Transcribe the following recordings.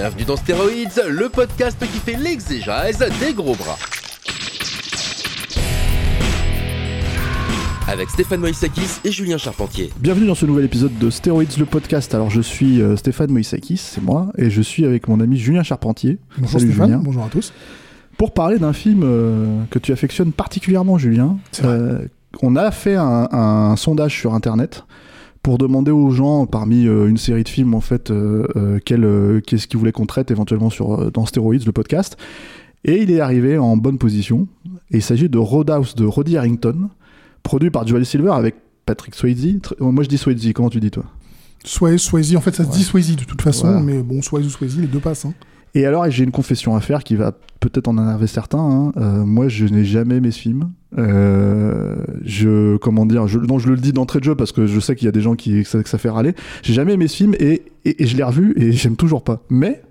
Bienvenue dans Stéroïdes, le podcast qui fait l'exégèse des gros bras. Avec Stéphane Moïsakis et Julien Charpentier. Bienvenue dans ce nouvel épisode de Steroids le podcast. Alors je suis euh, Stéphane Moïsakis, c'est moi, et je suis avec mon ami Julien Charpentier. Bonjour Salut, Stéphane, Julien. bonjour à tous. Pour parler d'un film euh, que tu affectionnes particulièrement, Julien, euh, on a fait un, un sondage sur Internet pour demander aux gens, parmi euh, une série de films en fait, euh, euh, quel, qu'est-ce qu'ils voulaient qu'on traite éventuellement sur, dans Steroids le podcast. Et il est arrivé en bonne position. Et il s'agit de Roadhouse de Roddy Harrington, produit par Joel Silver avec Patrick Swayze. Moi je dis Swayze, comment tu dis toi? Swayze, Swayze, en fait ça se dit Swayze de toute façon, Voilà. mais bon, Swayze ou Swayze, les deux passent. hein. Et alors, j'ai une confession à faire qui va peut-être en énerver certains. hein. Euh, moi, je n'ai jamais aimé ce film. Euh, je, comment dire, je, non, je le dis d'entrée de jeu parce que je sais qu'il y a des gens qui que ça, que ça fait râler. J'ai jamais aimé ce film et, et, et je l'ai revu et j'aime toujours pas. Mais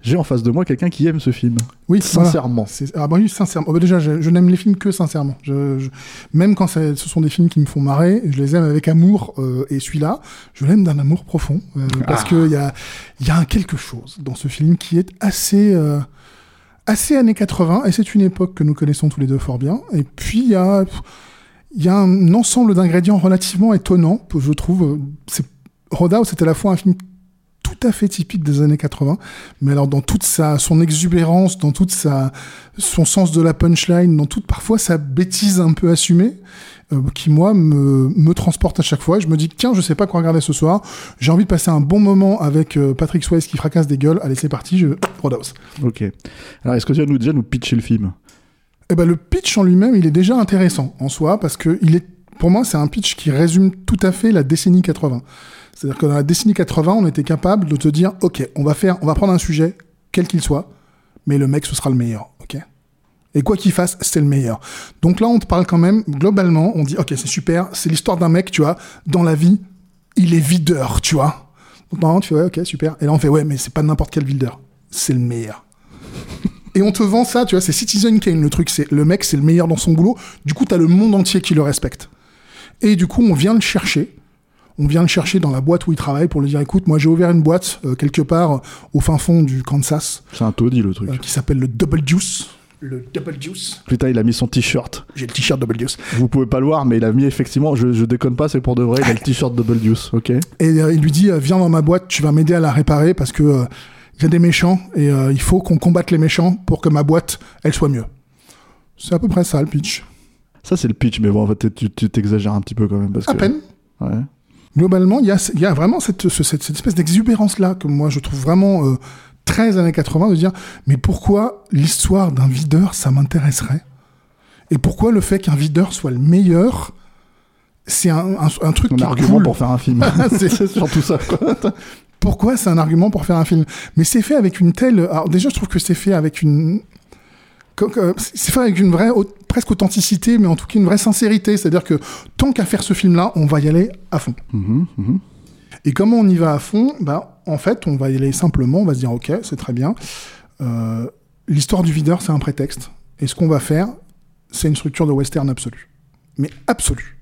j'ai en face de moi quelqu'un qui aime ce film. Oui. Sincèrement. Ah bah oui, sincèrement. Oh bah déjà, je, je n'aime les films que sincèrement. Je, je- même quand ce sont des films qui me font marrer, je les aime avec amour. euh, et celui-là, je l'aime d'un amour profond. euh, parce Ah. que qu'il y a, il y a un quelque chose dans ce film qui est assez, euh, assez années 80. Et c'est une époque que nous connaissons tous les deux fort bien. Et puis, il y a, y a un ensemble d'ingrédients relativement étonnants, je trouve. C'est, Roadhouse, c'est à la fois un film tout à fait typique des années 80, mais alors dans toute sa son exubérance, dans toute sa son sens de la punchline, dans toute parfois sa bêtise un peu assumée, euh, qui moi me, me transporte à chaque fois. Je me dis tiens, je sais pas quoi regarder ce soir. J'ai envie de passer un bon moment avec euh, Patrick Swayze qui fracasse des gueules. Allez, c'est parti. Je Roadhouse. Ok. Alors, est-ce que tu vas nous déjà nous pitcher le film? Eh ben le pitch en lui-même, il est déjà intéressant en soi parce que il est pour moi, c'est un pitch qui résume tout à fait la décennie 80. C'est-à-dire que dans la décennie 80, on était capable de te dire, ok, on va faire, on va prendre un sujet, quel qu'il soit, mais le mec, ce sera le meilleur, ok? Et quoi qu'il fasse, c'est le meilleur. Donc là, on te parle quand même, globalement, on dit, ok, c'est super, c'est l'histoire d'un mec, tu vois, dans la vie, il est videur, tu vois. Donc normalement, tu fais, ouais, ok, super. Et là, on fait, ouais, mais c'est pas n'importe quel videur, c'est le meilleur. Et on te vend ça, tu vois, c'est Citizen Kane, le truc, c'est le mec, c'est le meilleur dans son boulot. Du coup, t'as le monde entier qui le respecte. Et du coup, on vient le chercher. On vient le chercher dans la boîte où il travaille pour lui dire, écoute, moi j'ai ouvert une boîte euh, quelque part euh, au fin fond du Kansas C'est un taudis le truc. euh, qui s'appelle le Double Juice. Le Double Juice. Putain, il a mis son t-shirt. J'ai le t-shirt Double Juice. Vous pouvez pas le voir, mais il a mis effectivement, je, je déconne pas, c'est pour de vrai, il a le t-shirt Double Deuce, ok Et euh, il lui dit, euh, viens dans ma boîte, tu vas m'aider à la réparer parce que euh, il y a des méchants et il faut qu'on combatte les méchants pour que ma boîte, elle soit mieux. C'est à peu près ça le pitch. Ça, c'est le pitch, mais bon, en fait, tu t'exagères un petit peu quand même. Parce À que... peine. Ouais. Globalement, il y a, il y a vraiment cette, ce- cette, cette espèce d'exubérance-là que moi je trouve vraiment euh, très années 80 de dire mais pourquoi l'histoire d'un videur ça m'intéresserait? Et pourquoi le fait qu'un videur soit le meilleur c'est un, un, un truc Un qui argument cool. pour faire un film. C'est- c'est surtout ça, quoi. Pourquoi c'est un argument pour faire un film? Mais c'est fait avec une telle. Alors déjà, je trouve que c'est fait avec une. C'est fait avec une vraie, presque authenticité, mais en tout cas une vraie sincérité. C'est-à-dire que tant qu'à faire ce film-là, on va y aller à fond. Mhm, mhm. Et comment on y va à fond bah, En fait, on va y aller simplement, on va se dire, ok, c'est très bien. Euh, L'histoire du videur, c'est un prétexte. Et ce qu'on va faire, c'est une structure de western absolue. Mais absolue.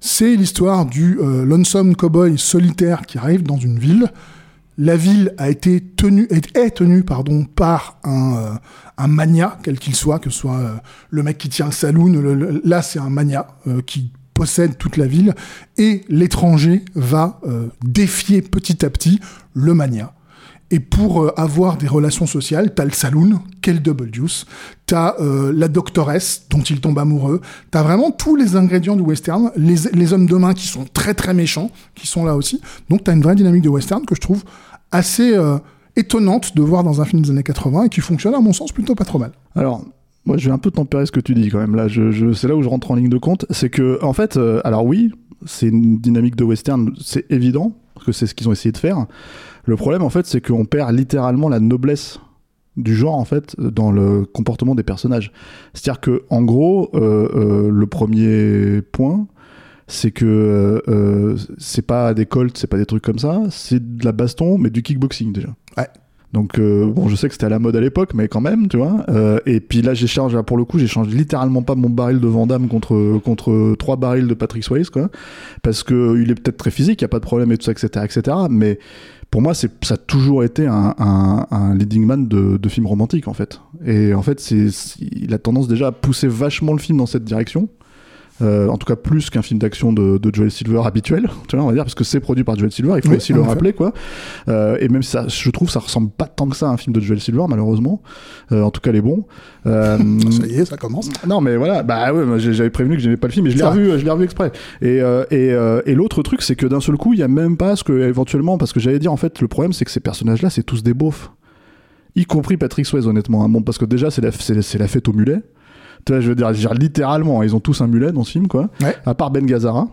C'est l'histoire du euh, lonesome cowboy solitaire qui arrive dans une ville. La ville a été tenue, est, tenue pardon, par un, euh, un mania, quel qu'il soit, que ce soit euh, le mec qui tient le saloon, là c'est un mania euh, qui possède toute la ville, et l'étranger va défier petit à petit le mania. Et pour euh, avoir des relations sociales, t'as le saloon, quel double juice, t'as euh, la doctoresse dont il tombe amoureux, t'as vraiment tous les ingrédients du western, les, hommes de main qui sont très très méchants, qui sont là aussi. Donc t'as une vraie dynamique de western que je trouve assez euh, étonnante de voir dans un film des années 80 et qui fonctionne à mon sens plutôt pas trop mal. Alors, moi, je vais un peu tempérer ce que tu dis quand même. Là, je, c'est là où je rentre en ligne de compte. C'est que, en fait, alors oui, c'est une dynamique de western, c'est évident, parce que c'est ce qu'ils ont essayé de faire. Le problème, en fait, c'est qu'on perd littéralement la noblesse du genre, en fait, dans le comportement des personnages. C'est-à-dire que, en gros, euh, euh, le premier point, c'est que euh, c'est pas des colts, c'est pas des trucs comme ça, c'est de la baston, mais du kickboxing déjà. Ouais. Donc bon, je sais que c'était à la mode à l'époque, mais quand même, tu vois. Et puis là, j'échange, là, pour le coup, j'échange littéralement pas mon baril de Vandame contre contre trois barils de Patrick Swayze, quoi, parce que il est peut-être très physique, y a pas de problème et tout ça, etc., etc. Mais pour moi, c'est ça a toujours été un, leading man de, de films romantiques en fait. Et en fait, c'est- il a tendance déjà à pousser vachement le film dans cette direction. Euh, en tout cas plus qu'un film d'action de, de Joel Silver habituel, tu vois, on va dire, parce que c'est produit par Joel Silver, il faut Oui, aussi le effet. rappeler, quoi. Euh, et même si ça, je trouve, ça ressemble pas tant que ça à un film de Joel Silver, malheureusement. Euh, en tout cas, les bons. Euh, Ça y est, ça commence. non, mais voilà, bah ouais, j'avais prévenu que j'aimais pas le film, mais je l'ai revu, je l'ai revu exprès. Et, euh, et, euh, et l'autre truc, c'est que d'un seul coup, il y a même pas ce que, éventuellement, parce que j'allais dire, en fait, le problème, c'est que ces personnages-là, c'est tous des beaufs. Y compris Patrick Swayze, honnêtement. hein. Bon, parce que déjà, c'est la, la fête au mulet. Tu vois, je veux dire, je veux dire, littéralement, ils ont tous un mulet dans ce film, quoi. Ouais. À part Ben Gazzara.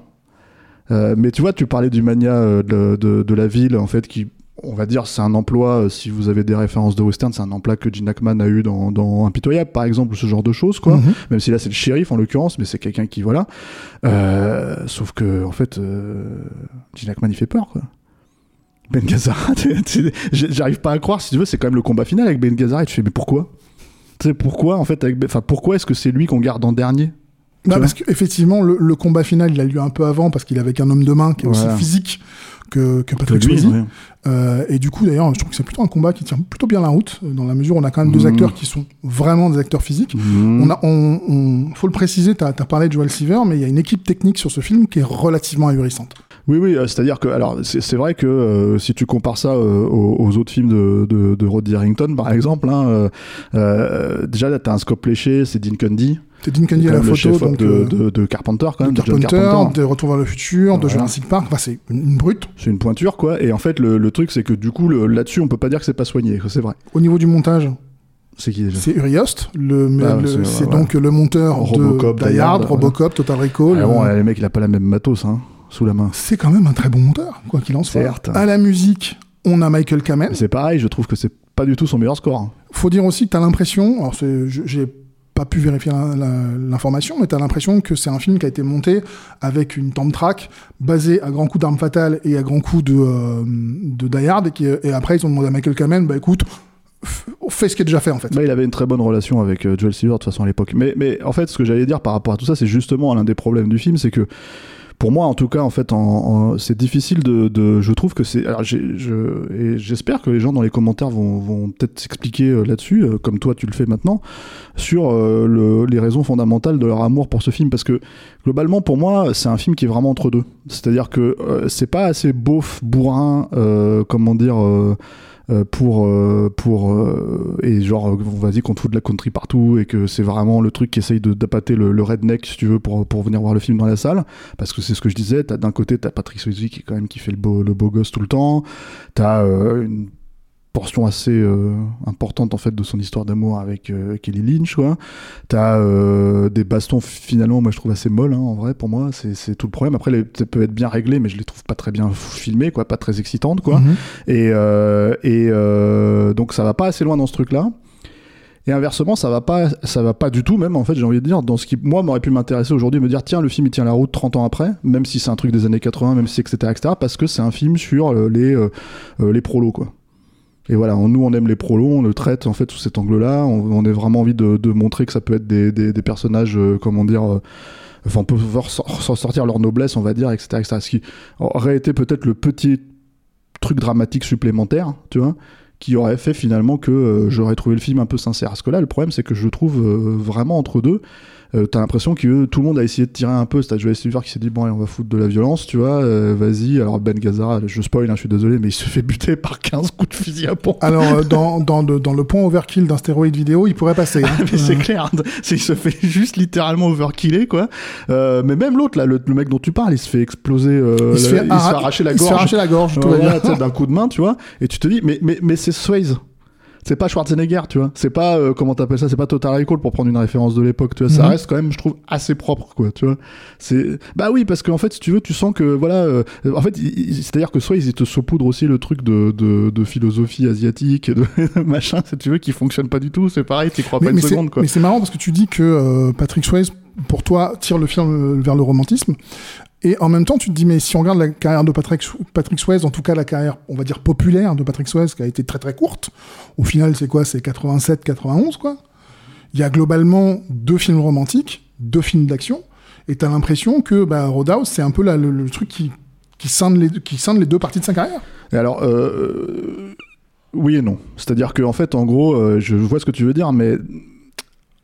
Euh, mais tu vois, tu parlais du mania euh, de, de- de la ville, en fait, qui, on va dire, c'est un emploi, euh, si vous avez des références de western, c'est un emploi que Gene Hackman a eu dans, dans Impitoyable, par exemple, ce genre de choses, quoi. Mhm. Même si là, c'est le shérif, en l'occurrence, mais c'est quelqu'un qui, voilà. Sauf que, en fait, Gene Hackman, il fait peur, quoi. Ben Gazzara, j'arrive pas à croire, si tu veux, c'est quand même le combat final avec Ben Gazzara, et tu fais, mais pourquoi? Sais, pourquoi, en fait, avec enfin, pourquoi est-ce que c'est lui qu'on garde en dernier Tu parce qu'effectivement, le, le combat final, il a lieu un peu avant, parce qu'il est avec un homme de main qui est Voilà. aussi physique que, Patrick Swayze. Euh, et du coup, d'ailleurs, je trouve que c'est plutôt un combat qui tient plutôt bien la route, euh, dans la mesure où on a quand même deux Mhm. acteurs qui sont vraiment des acteurs physiques. Mhm. On a, on, on- faut le préciser, tu as, parlé de Joel Silver, mais il y a une équipe technique sur ce film qui est relativement ahurissante. Oui, oui, euh, c'est-à-dire que, alors, c'est vrai que euh, si tu compares ça euh, aux, aux autres films de, de, de Roddy Harrington, par exemple, hein, euh, déjà là, t'as un scope léché, c'est Dean Cundy, C'est Dean Cundy à la photo, donc de, de, de Carpenter, quand de même, de Carpenter, Carpenter. de Retour vers le futur, de Voilà. Jurassic Park. Enfin, c'est une, une brute. C'est une pointure, quoi. Et en fait, le, le truc, c'est que du coup, le- là-dessus, on peut pas dire que c'est pas soigné, c'est vrai. Au niveau du montage, C'est qui déjà? c'est Uri Host, le, Ah, le- c'est- ouais, donc le monteur Robocop, de Die Hard, Robocop, Total Recall. Ah bon, le mec, il a pas la même matos, hein, sous la main. c'est quand même un très bon monteur, quoi qu'il en soit. Certes. À la musique, on a Michael Kamen. C'est pareil, je trouve que c'est pas du tout son meilleur score. hein. Faut dire aussi que tu as l'impression, alors j'ai pas pu vérifier l'information, mais tu as l'impression que c'est un film qui a été monté avec une temp track basée à grands coups d'armes fatales et à grands coups de, euh, de Die Hard, et, qui- et après ils ont demandé à Michael Kamen, bah écoute, f- fais ce qui est déjà fait en fait. Bah, il avait une très bonne relation avec euh, Joel Silver de toute façon à l'époque. Mais, mais en fait, ce que j'allais dire par rapport à tout ça, c'est justement l'un des problèmes du film, c'est que pour moi, en tout cas, en fait, c'est difficile de, Je trouve que c'est. Alors, j'espère que les gens dans les commentaires vont, peut-être s'expliquer euh, là-dessus, euh, comme toi tu le fais maintenant, sur euh, le- les raisons fondamentales de leur amour pour ce film, parce que globalement, pour moi, c'est un film qui est vraiment entre deux. C'est-à-dire que c'est pas assez beauf, bourrin, comment dire. Euh, pour euh, pour euh, et genre on va dire qu'on fout de la country partout et que c'est vraiment le truc qui essaye de d'appâter le, redneck si tu veux pour pour venir voir le film dans la salle. Parce que c'est ce que je disais t'as d'un côté t'as Patrick Swayze qui quand même qui fait le beau le beau gosse tout le temps. T'as portion assez euh, importante en fait de son histoire d'amour avec euh, Kelly Lynch quoi t'as euh, des bastons finalement moi je trouve assez molles hein, en vrai pour moi c'est c'est tout le problème après les, ça peut être bien réglé mais je les trouve pas très bien filmés quoi pas très excitantes quoi Mhm. et, euh, et euh, donc ça va pas assez loin dans ce truc-là. Et inversement, ça va pas, ça va pas du tout même en fait. J'ai envie de dire dans ce qui moi m'aurait pu m'intéresser aujourd'hui, me dire tiens le film il tient la route 30 ans après, même si c'est un truc des années 80, même si etc etc, parce que c'est un film sur euh, les euh, les prolos quoi. Et voilà, nous on aime les prolos, on le traite en fait sous cet angle-là. On, a vraiment envie de, montrer que ça peut être des, personnages, euh, comment dire, euh, enfin on peut s'en sortir leur noblesse, on va dire, etc. etc. Ce qui aurait été peut-être le petit truc dramatique supplémentaire, tu vois, qui aurait fait finalement que euh, j'aurais trouvé le film un peu sincère. Parce que là, le problème, c'est que je le trouve euh, vraiment entre deux. Euh, T'as l'impression que tout le monde a essayé de tirer un peu. C'est Joel Silver qui s'est dit bon, allez, on va foutre de la violence, tu vois. euh, Vas-y. Alors Ben Gazzara, je spoil, hein, je suis désolé, mais il se fait buter par 15 coups de fusil à pompe. Alors, euh, dans, dans, le- dans le point overkill d'un stéroïde vidéo, il pourrait passer. hein. mais c'est clair, c'est il se fait juste littéralement overkiller quoi. Mais même l'autre là, le, le mec dont tu parles, il se fait exploser, il se la- fait, il arracher la il se fait gorge. arracher la gorge, Voilà, d'un coup de main, tu vois. Et tu te dis, mais, mais, mais c'est Swayze. c'est pas Schwarzenegger, tu vois. C'est pas euh, comment t'appelles ça, c'est pas Total Recall pour prendre une référence de l'époque, tu vois. Ça Mhm. reste quand même, je trouve, assez propre, quoi, tu vois. C'est bah oui, parce qu'en fait, si tu veux, tu sens que voilà, euh, en fait, c'est-à-dire que soit ils te saupoudrent aussi le truc de, de, de philosophie asiatique, de machin, si tu veux, qui fonctionne pas du tout. C'est pareil, t'y crois pas une mais c'est- seconde, quoi. mais c'est marrant parce que tu dis que euh, Patrick Swayze, pour toi, tire le film vers le romantisme. Et en même temps, tu te dis, mais si on regarde la carrière de Patrick, Patrick Swayze, en tout cas la carrière, on va dire, populaire de Patrick Swayze, qui a été très très courte, au final, c'est quoi? C'est 87, 91, quoi? Il y a globalement deux films romantiques, deux films d'action, et t'as l'impression que bah, c'est un peu le, truc qui, scinde les, qui les deux parties de sa carrière. Et alors, euh, oui et non. C'est-à-dire que en fait, en gros, euh, je vois ce que tu veux dire, mais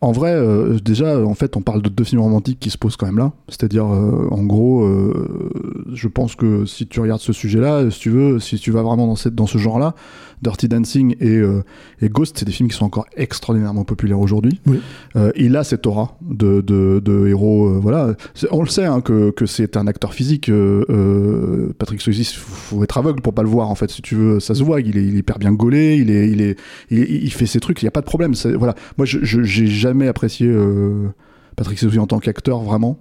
en vrai, euh, déjà, en fait, on parle de deux films romantiques qui se posent quand même là. C'est-à-dire, euh, en gros, euh, je pense que si tu regardes ce sujet-là, si tu veux, si tu vas vraiment dans, cette, dans ce genre-là, Dirty Dancing et, euh, et Ghost, c'est des films qui sont encore extraordinairement populaires aujourd'hui. Oui. Euh, il a cette aura de, de, de héros. euh, voilà, on le sait hein, que, que c'est un acteur physique. euh, euh, Patrick Swayze, faut, faut être aveugle pour pas le voir en fait. Si tu veux, ça se voit. Il est, il est hyper bien gaulé. Il est, il est, il, il fait ses trucs. Il y a pas de problème. Voilà. Moi, je, j'ai jamais apprécié euh, Patrick Swayze en tant qu'acteur vraiment.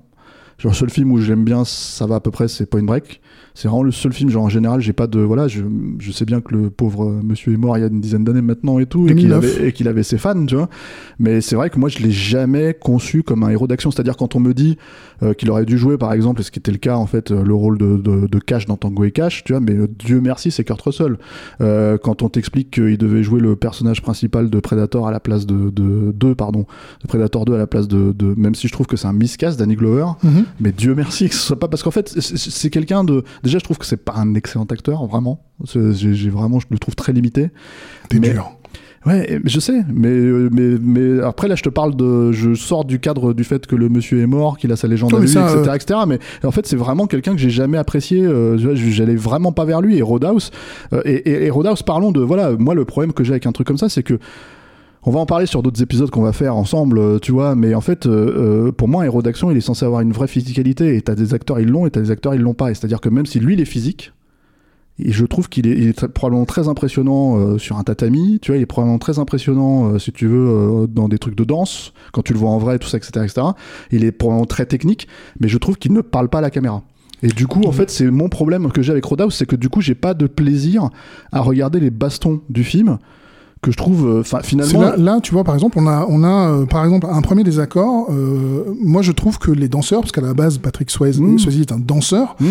Genre, le seul film où j'aime bien, ça va à peu près, c'est Point Break. C'est vraiment le seul film, genre en général, j'ai pas de. Voilà, je, je sais bien que le pauvre euh, monsieur est mort il y a une dizaine d'années maintenant et tout, et qu'il 2009. avait, et qu'il avait ses fans, tu vois. Mais c'est vrai que moi, je l'ai jamais conçu comme un héros d'action. C'est-à-dire, quand on me dit euh, qu'il aurait dû jouer, par exemple, et ce qui était le cas, en fait, euh, le rôle de, de, de Cash dans Tango et Cash, tu vois, mais euh, Dieu merci, c'est Kurt Russell. Euh, quand on t'explique qu'il devait jouer le personnage principal de Predator à la place de. de, de pardon, de Predator 2 à la place de. de même si je trouve que c'est un miscast, Danny Glover, Mhm. Mais Dieu merci que ce soit pas parce qu'en fait c'est- quelqu'un de déjà je trouve que c'est pas un excellent acteur vraiment. J'ai vraiment je le trouve très limité. T'es Mais- dur. ouais je sais mais euh, mais mais après là je te parle de je sors du cadre du fait que le monsieur est mort qu'il a sa légende Non, à lui ça, etc euh, etc mais en fait c'est vraiment quelqu'un que j'ai jamais apprécié euh, j'allais vraiment pas vers lui. Et Roadhouse euh, et, et, et Roadhouse parlons de voilà moi le problème que j'ai avec un truc comme ça c'est que on va en parler sur d'autres épisodes qu'on va faire ensemble, euh, tu vois, mais en fait, euh, euh, pour moi, un héros d'action, il est censé avoir une vraie physicalité, et t'as des acteurs, ils l'ont, et t'as des acteurs, ils l'ont pas. C'est-à-dire que même si lui, il est physique, et je trouve qu'il est, probablement très impressionnant sur un tatami, tu vois, il est probablement très impressionnant, si tu veux, dans des trucs de danse, quand tu le vois en vrai, tout ça, etc., etc. Il est probablement très technique, mais je trouve qu'il ne parle pas à la caméra. Et du coup, en fait, c'est mon problème que j'ai avec Roadhouse, c'est que du coup, j'ai pas de plaisir à regarder les bastons du film, que je trouve, euh, enfin, finalement, Là, là, tu vois, par exemple, on a, on a euh, par exemple, un premier désaccord. euh, moi, je trouve que les danseurs, parce qu'à la base, Patrick Swayze, Mm. Swayze est un danseur, hmm,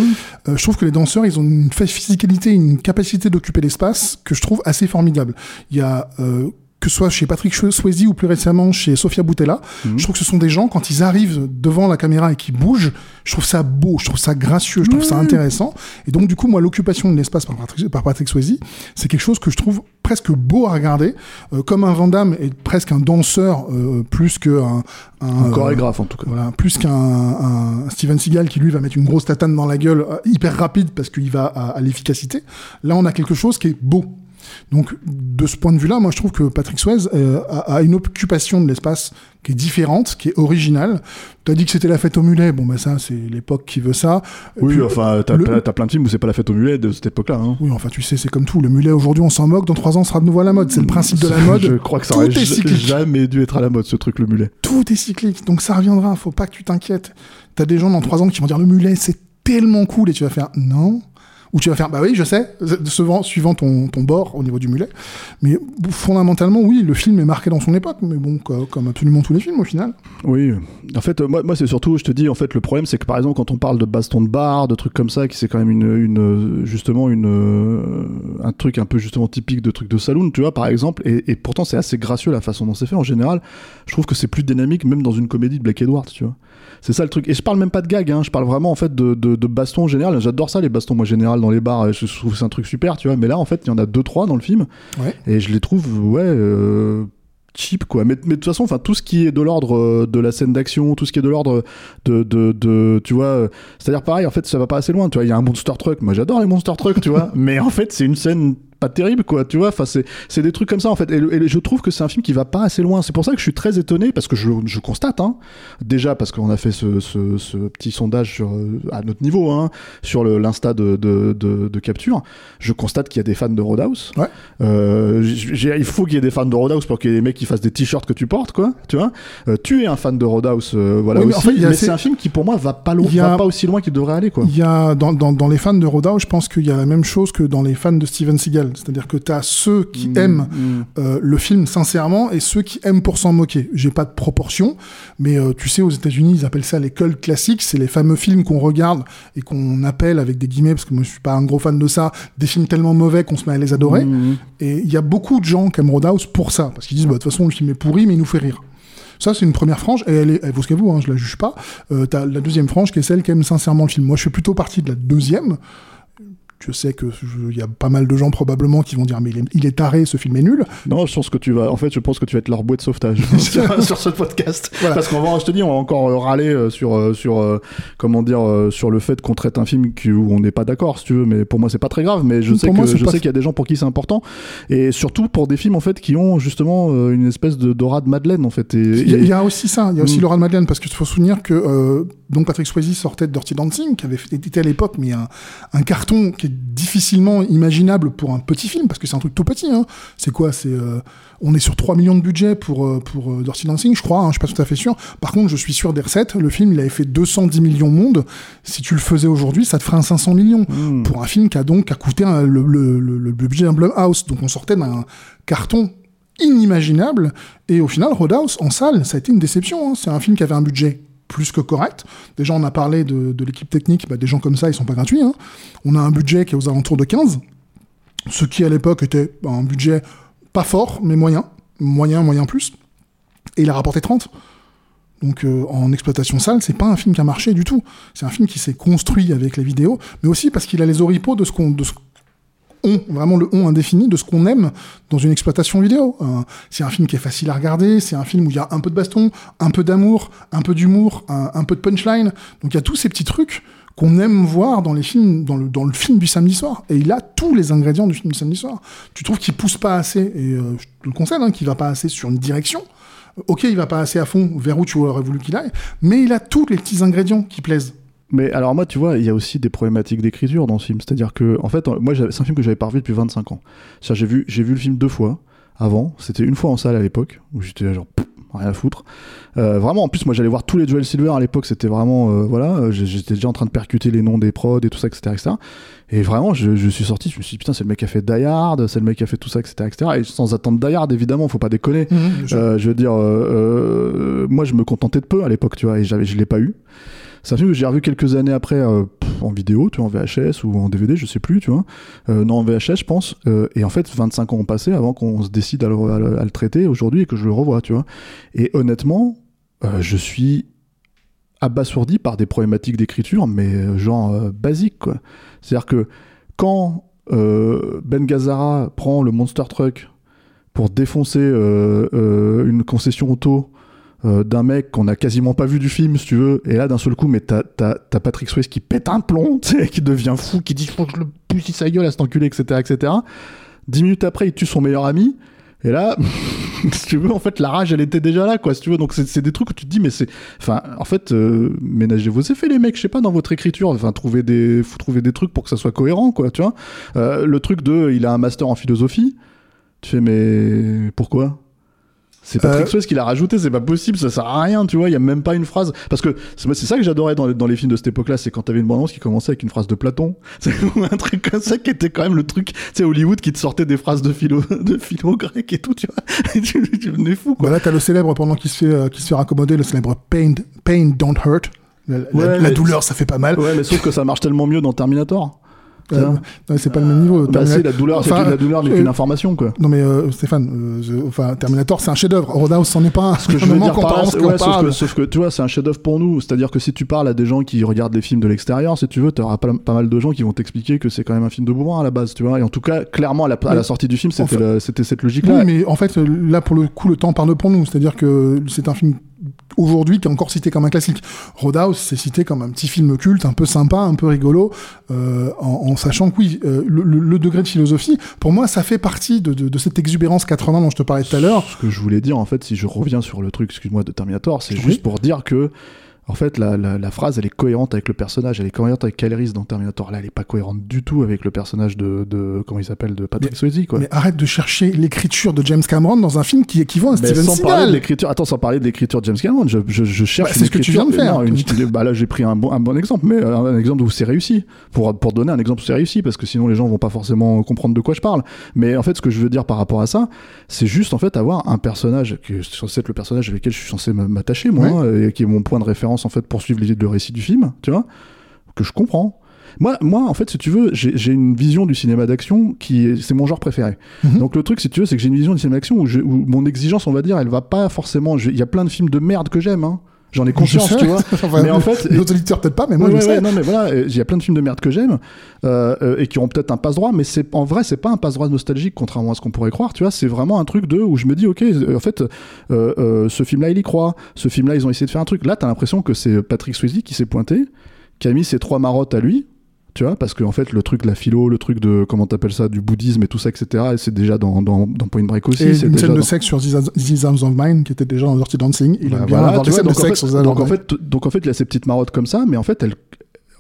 euh, je trouve que les danseurs, ils ont une physicalité, une capacité d'occuper l'espace que je trouve assez formidable. Il y a, euh, que ce soit chez Patrick Swayze ou plus récemment chez Sofia Boutella, Mhm. je trouve que ce sont des gens, quand ils arrivent devant la caméra et qu'ils bougent, je trouve ça beau, je trouve ça gracieux, je trouve ça intéressant. Et donc, du coup, moi, l'occupation de l'espace par Patrick, par Patrick Swayze, c'est quelque chose que je trouve presque beau à regarder, euh, comme un Van Damme est presque un danseur euh, plus qu'un un, un euh, chorégraphe en tout cas. voilà, plus qu'un un Steven Seagal qui lui va mettre une grosse tatane dans la gueule hyper rapide parce qu'il va à, à l'efficacité. Là, on a quelque chose qui est beau. Donc, de ce point de vue-là, moi, je trouve que Patrick Swayze euh, a, a une occupation de l'espace qui est différente, qui est originale. T'as dit que c'était la fête au mulet. Bon, bah ça, c'est l'époque qui veut ça. Et Oui, puis, enfin, t'as le- t'as- t'as plein de films où c'est pas la fête au mulet de cette époque-là. Hein. Oui, enfin, tu sais, c'est comme tout. Le mulet, aujourd'hui, on s'en moque. Dans trois ans, ce sera de nouveau à la mode. C'est le principe de la mode. Je crois que ça Tout aurait est ja- cyclique. jamais dû être à la mode, ce truc, le mulet. tout est cyclique, donc ça reviendra, faut pas que tu t'inquiètes. T'as des gens dans trois ans qui vont dire le mulet c'est tellement cool et tu vas faire non. Ou tu vas faire bah oui je sais, suivant, suivant ton, ton bord au niveau du mulet. Mais fondamentalement oui, le film est marqué dans son époque, mais bon co- comme absolument tous les films au final. Oui, en fait, moi, moi c'est surtout, je te dis, en fait, le problème, c'est que par exemple, quand on parle de baston de bar, de trucs comme ça, qui c'est quand même une, une, justement, une, un truc un peu justement typique de trucs de saloon, tu vois, par exemple, et, pourtant c'est assez gracieux la façon dont c'est fait. En général, je trouve que c'est plus dynamique, même dans une comédie de Black Edward, tu vois. C'est ça le truc. Et je parle même pas de gag, hein, je parle vraiment en fait de, de, de baston en général. J'adore ça, les bastons, moi, général, dans les bars. Je trouve c'est un truc super, tu vois. Mais là, en fait, il y en a deux, trois dans le film. Ouais. Et je les trouve, ouais, euh, cheap, quoi. Mais, mais de toute façon, enfin, tout ce qui est de l'ordre euh, de la scène d'action, tout ce qui est de l'ordre de, de, de, tu vois, euh, c'est-à-dire pareil, en fait, ça va pas assez loin, tu vois. Il y a un monster truck. Moi, j'adore les monster trucks, tu vois. Mais en fait, c'est une scène pas terrible quoi tu vois. Enfin c'est des trucs comme ça en fait. Et, le- et je trouve que c'est un film qui va pas assez loin. C'est pour ça que je suis très étonné parce que je, je constate hein, déjà parce qu'on a fait ce, ce, ce petit sondage sur euh, à notre niveau hein, sur l'insta de, de, de, de capture. Je constate qu'il y a des fans de Roadhouse. Ouais. euh, il faut qu'il y ait des fans de Roadhouse pour qu'il y ait des mecs qui fassent des t-shirts que tu portes quoi tu vois. Euh, tu es un fan de Roadhouse euh, voilà Oui, mais en fait, mais c'est un film qui pour moi va pas loin a- va pas aussi loin qu'il devrait aller quoi. Il y a dans, dans, dans les fans de Roadhouse, je pense qu'il y a la même chose que dans les fans de Steven Seagal. C'est-à-dire que tu as ceux qui Mm, aiment mm. euh, le film sincèrement et ceux qui aiment pour s'en moquer. J'ai pas de proportion, mais euh, tu sais, aux États-Unis, ils appellent ça les cult classiques. C'est les fameux films qu'on regarde et qu'on appelle avec des guillemets, parce que moi je suis pas un gros fan de ça, des films tellement mauvais qu'on se met à les adorer. Mm, mm. Et il y a beaucoup de gens qui aiment Roadhouse pour ça, parce qu'ils disent, bah, de toute façon, le film est pourri, mais il nous fait rire. Ça, c'est une première frange, et elle, est, elle vaut ce qu'elle vaut, hein, je la juge pas. Euh, T'as la deuxième frange qui est celle qui aime sincèrement le film. Moi, je fais plutôt partie de la deuxième. Je sais que il y a pas mal de gens probablement qui vont dire mais il est, il est taré, ce film est nul. Non, je pense que tu vas. En fait, je pense que tu vas être leur bouée de sauvetage sur, sur ce podcast. Voilà. Parce qu'on va, je te dis, on va encore euh, râler euh, sur, euh, sur, comment dire, sur le fait qu'on traite un film où on n'est pas d'accord, si tu veux. Mais pour moi, c'est pas très grave. Mais je Pour sais moi, que je sais qu'il y a des gens pour qui c'est important, et surtout pour des films en fait qui ont justement une espèce de d'aura de Madeleine en fait. Il y, a- y aussi ça, il y a aussi Mm. Laura de Madeleine, parce qu'il faut se souvenir que euh, donc Patrick Swayze sortait de Dirty Dancing, qui avait été à l'époque mais un, un carton qui est difficilement imaginable pour un petit film, parce que c'est un truc tout petit. Hein. C'est quoi C'est euh, on est sur 3 millions de budget pour euh, pour euh, Dirty Dancing, je crois. Hein, je suis pas tout à fait sûr. Par contre, je suis sûr des recettes. Le film, il avait fait 210 millions monde. Si tu le faisais aujourd'hui, ça te ferait un 500 millions Mm. pour un film qui a donc qui a coûté un- le, le, le, le budget d'un Blumhouse. Donc on sortait d'un carton inimaginable. Et au final, Roadhouse, en salle, ça a été une déception. hein. C'est un film qui avait un budget plus que correct. Déjà, on a parlé de, l'équipe technique. Bah, des gens comme ça, ils sont pas gratuits. hein. On a un budget qui est aux alentours de 15. Ce qui, à l'époque, était bah, un budget pas fort, mais moyen. Moyen, moyen plus. Et il a rapporté 30. Donc euh, en exploitation salle, c'est pas un film qui a marché du tout. C'est un film qui s'est construit avec les vidéos, mais aussi parce qu'il a les oripeaux de ce qu'on on, vraiment le on indéfini de ce qu'on aime dans une exploitation vidéo. Euh, c'est un film qui est facile à regarder, c'est un film où il y a un peu de baston, un peu d'amour, un peu d'humour, un, peu de punchline. Donc il y a tous ces petits trucs qu'on aime voir dans les films, dans le, dans le film du samedi soir. Et il a tous les ingrédients du film du samedi soir. Tu trouves qu'il pousse pas assez, et euh, je te le conseille, hein, qu'il va pas assez sur une direction. Ok, il va pas assez à fond vers où tu aurais voulu qu'il aille, mais il a tous les petits ingrédients qui plaisent. Mais alors moi, tu vois, il y a aussi des problématiques d'écriture dans ce film. C'est-à-dire que, en fait, moi, c'est un film que j'avais pas revu depuis 25 ans. J'ai vu, j'ai vu le film deux fois avant. C'était une fois en salle à l'époque où j'étais genre pff, rien à foutre. Euh, vraiment, en plus, moi, j'allais voir tous les Joel Silver à l'époque. C'était vraiment, euh, voilà, euh, j'étais déjà en train de percuter les noms des prods et tout ça, etc., etc. Et vraiment, je, je suis sorti, je me suis dit putain, c'est le mec qui a fait Die Hard, c'est le mec qui a fait tout ça, etc., etc. Et sans attendre Die Hard, évidemment, faut pas déconner. Euh, je veux dire, euh, euh, moi je me contentais de peu à l'époque, tu vois, et je l'ai pas eu. C'est un film que j'ai revu quelques années après euh, en vidéo, tu vois, en VHS ou en DVD, je sais plus, tu vois. Euh, non, en VHS, je pense. Euh, et en fait, 25 ans ont passé avant qu'on se décide à le, traiter aujourd'hui et que je le revois, tu vois. Et honnêtement, je suis abasourdi par des problématiques d'écriture, mais genre basiques, quoi. C'est-à-dire que quand Ben Gazzara prend le Monster Truck pour défoncer une concession auto euh, d'un mec qu'on a quasiment pas vu du film, si tu veux, et là d'un seul coup, mais t'as, t'as, t'as Patrick Swayze qui pète un plomb, qui devient fou, qui dit faut que je le pousse sa gueule à cet enculé, etc., etc. Dix minutes après, il tue son meilleur ami. Et là, si tu veux, en fait, la rage, elle était déjà là, quoi, si tu veux. Donc, c'est, c'est des trucs où tu te dis, mais c'est. Enfin, en fait, euh, ménagez vos effets, les mecs, je sais pas, dans votre écriture. Enfin, trouvez des, trouver des trucs pour que ça soit cohérent, quoi, tu vois. Euh, le truc de, il a un master en philosophie. Tu fais, mais pourquoi? C'est Patrick Euh, Swayze qui l'a rajouté, c'est pas possible, ça sert à rien, tu vois, il y a même pas une phrase. Parce que c'est ça que j'adorais dans, les- dans les films de cette époque-là, c'est quand t'avais une bande qui commençait avec une phrase de Platon. C'est un truc comme ça qui était quand même le truc, tu sais, Hollywood qui te sortait des phrases de philo, de philo grec et tout, tu vois. Et tu, tu venais fou, quoi. Bah là, t'as le célèbre, pendant qu'il se fait, euh, se fait raccommoder, le célèbre Pain, pain don't hurt. La, la- Ouais, la mais- douleur, ça fait pas mal. Ouais, mais sauf que ça marche tellement mieux dans Terminator. Euh, c'est pas le même niveau. Bah, c'est la douleur, c'est Enfin, la douleur mais euh, qu'une information, quoi. Non mais euh, Stéphane, je- enfin Terminator c'est un chef-d'œuvre. Roadhouse c'en est pas un. Ce que je veux dire par là, ouais, sauf, que, sauf que, tu vois, c'est un chef-d'œuvre pour nous. C'est-à-dire que si tu parles à des gens qui regardent les films de l'extérieur, si tu veux, tu auras pas, pas mal de gens qui vont t'expliquer que c'est quand même un film de bourrin à la base, tu vois. Et en tout cas, clairement, à la, à la Mais- sortie du film, c'était cette logique-là. Oui, mais en fait, là, pour le coup, le temps parle pour nous. C'est-à-dire que c'est un film aujourd'hui qui est encore cité comme un classique. Roadhouse, c'est cité comme un petit film culte, un peu sympa, un peu rigolo, euh, en, en, sachant que oui, euh, le, le, degré de philosophie, pour moi, ça fait partie de, de, de, cette exubérance 80 dont je te parlais tout à l'heure. Ce que je voulais dire, en fait, si je reviens sur le truc, excuse-moi, de Terminator, c'est juste pour dire que en fait, la, la, la, phrase, elle est cohérente avec le personnage, elle est cohérente avec Caleris dans Terminator. Là, elle est pas cohérente du tout avec le personnage de, de comment il s'appelle, de Patrick Swayze, quoi. Mais arrête de chercher l'écriture de James Cameron dans un film qui équivaut à Steven sans Seagal. parler de l'écriture, attends, sans parler de l'écriture de James Cameron, je, je, je cherche. Bah, c'est ce que tu viens de faire. Une, bah là, j'ai pris un bon, un bon exemple, mais un, un exemple où c'est réussi. Pour, pour donner un exemple où c'est réussi, parce que sinon les gens vont pas forcément comprendre de quoi je parle. Mais en fait, ce que je veux dire par rapport à ça, c'est juste en fait avoir un personnage qui est censé être le personnage avec lequel je suis censé m'attacher, moi, Ouais. et qui est mon point de référence en fait pour suivre le récit du film, tu vois, que je comprends. Moi, moi, en fait, si tu veux, j'ai une vision du cinéma d'action qui est, c'est mon genre préféré. Mhm. Donc le truc, si tu veux, c'est que j'ai une vision du cinéma d'action où, où mon exigence, on va dire, elle va pas forcément. Il y a plein de films de merde que j'aime, hein. J'en ai conscience, tu vois. Enfin, mais en fait, nos auditeurs peut-être pas, mais moi Ouais, je ouais, sais. ouais, non mais voilà, il y a plein de films de merde que j'aime euh, euh, et qui ont peut-être un passe droit, mais c'est en vrai c'est pas un passe droit nostalgique contrairement à ce qu'on pourrait croire, tu vois. C'est vraiment un truc de où je me dis ok, en fait, euh, euh, ce film-là il y croit, ce film-là ils ont essayé de faire un truc. Là t'as l'impression que c'est Patrick Swayze qui s'est pointé, qui a mis ses trois marottes à lui. Tu vois, parce que en fait, le truc de la philo, le truc de comment t'appelles ça, du bouddhisme et tout ça, etc. Et c'est déjà dans, dans, dans Point Break aussi. Et une déjà scène de dans- sexe sur These Arms of Mine qui était déjà dans Dirty Dancing. Il bah aime bien voilà, avoir des vois, scènes de sexe fait, sur donc en of Mine. fait, donc en fait, il a ces petites marottes comme ça, mais en fait, elle,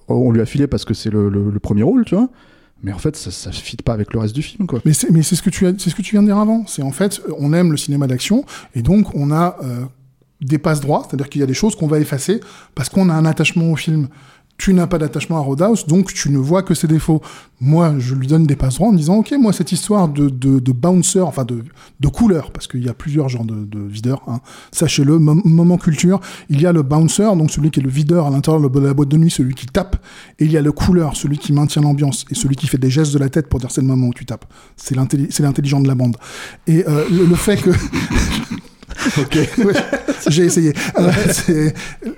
on lui a filé parce que c'est le, le- le premier rôle, tu vois. Mais en fait, ça, ça fit pas avec le reste du film, quoi. Mais c'est mais c'est ce que tu c'est ce que tu viens de dire avant. C'est en fait on aime le cinéma d'action et donc on a euh, des passes droits, c'est-à-dire qu'il y a des choses qu'on va effacer parce qu'on a un attachement au film. Tu n'as pas d'attachement à Roadhouse, donc tu ne vois que ses défauts. Moi, je lui donne des passes en disant, ok, moi cette histoire de, de, de bouncer, enfin de, de couleur, parce qu'il y a plusieurs genres de, de videurs. Hein. Sachez-le, mom- moment culture, il y a le bouncer, donc celui qui est le videur à l'intérieur de la boîte de nuit, celui qui tape, et il y a le couleur, celui qui maintient l'ambiance, et celui qui fait des gestes de la tête pour dire c'est le moment où tu tapes. C'est l'intelli- c'est l'intelligent de la bande. Et euh, le fait que... Ok. Ouais, j'ai essayé. Euh,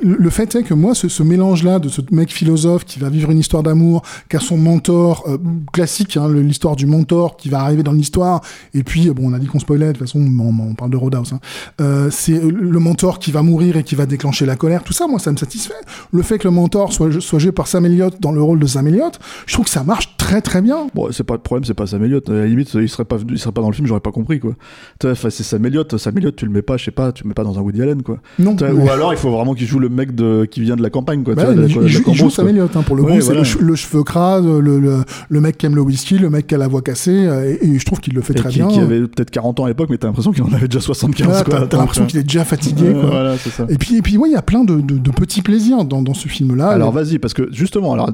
le fait est que moi, ce, ce mélange-là de ce mec philosophe qui va vivre une histoire d'amour, qui a son mentor euh, classique, hein, l'histoire du mentor qui va arriver dans l'histoire, et puis bon, on a dit qu'on spoilait. De toute façon, on, on parle de Roadhouse. Hein. Euh, c'est le mentor qui va mourir et qui va déclencher la colère. Tout ça, moi, ça me satisfait. Le fait que le mentor soit, soit joué par Sam Elliott dans le rôle de Sam Elliott, je trouve que ça marche très très bien. Bon, c'est pas le problème, c'est pas Sam Elliott. À la limite, il serait pas, il serait pas dans le film, j'aurais pas compris, quoi. C'est Sam Elliott. Sam Elliott, tu le mets pas, je sais pas, tu mets pas dans un Woody Allen, quoi. Non. Ou alors, il faut vraiment qu'il joue le mec de, qui vient de la campagne, quoi. tu Bah, la- il, de la il joue, il. Elliott, hein, pour le Ouais, coup, c'est le, che- le cheveu crade, le, le, le mec qui aime le whisky, le mec qui a la voix cassée, euh, et, et je trouve qu'il le fait Et très qui, bien. qui avait peut-être 40 ans à l'époque, mais t'as l'impression qu'il en avait déjà 75, Voilà, quoi. t'as, t'as l'impression qu'il est déjà fatigué. Quoi. Voilà, c'est ça. Et puis, et puis, ouais, il y a plein de, de, de petits plaisirs dans, dans ce film-là. Alors Mais- vas-y, parce que justement, alors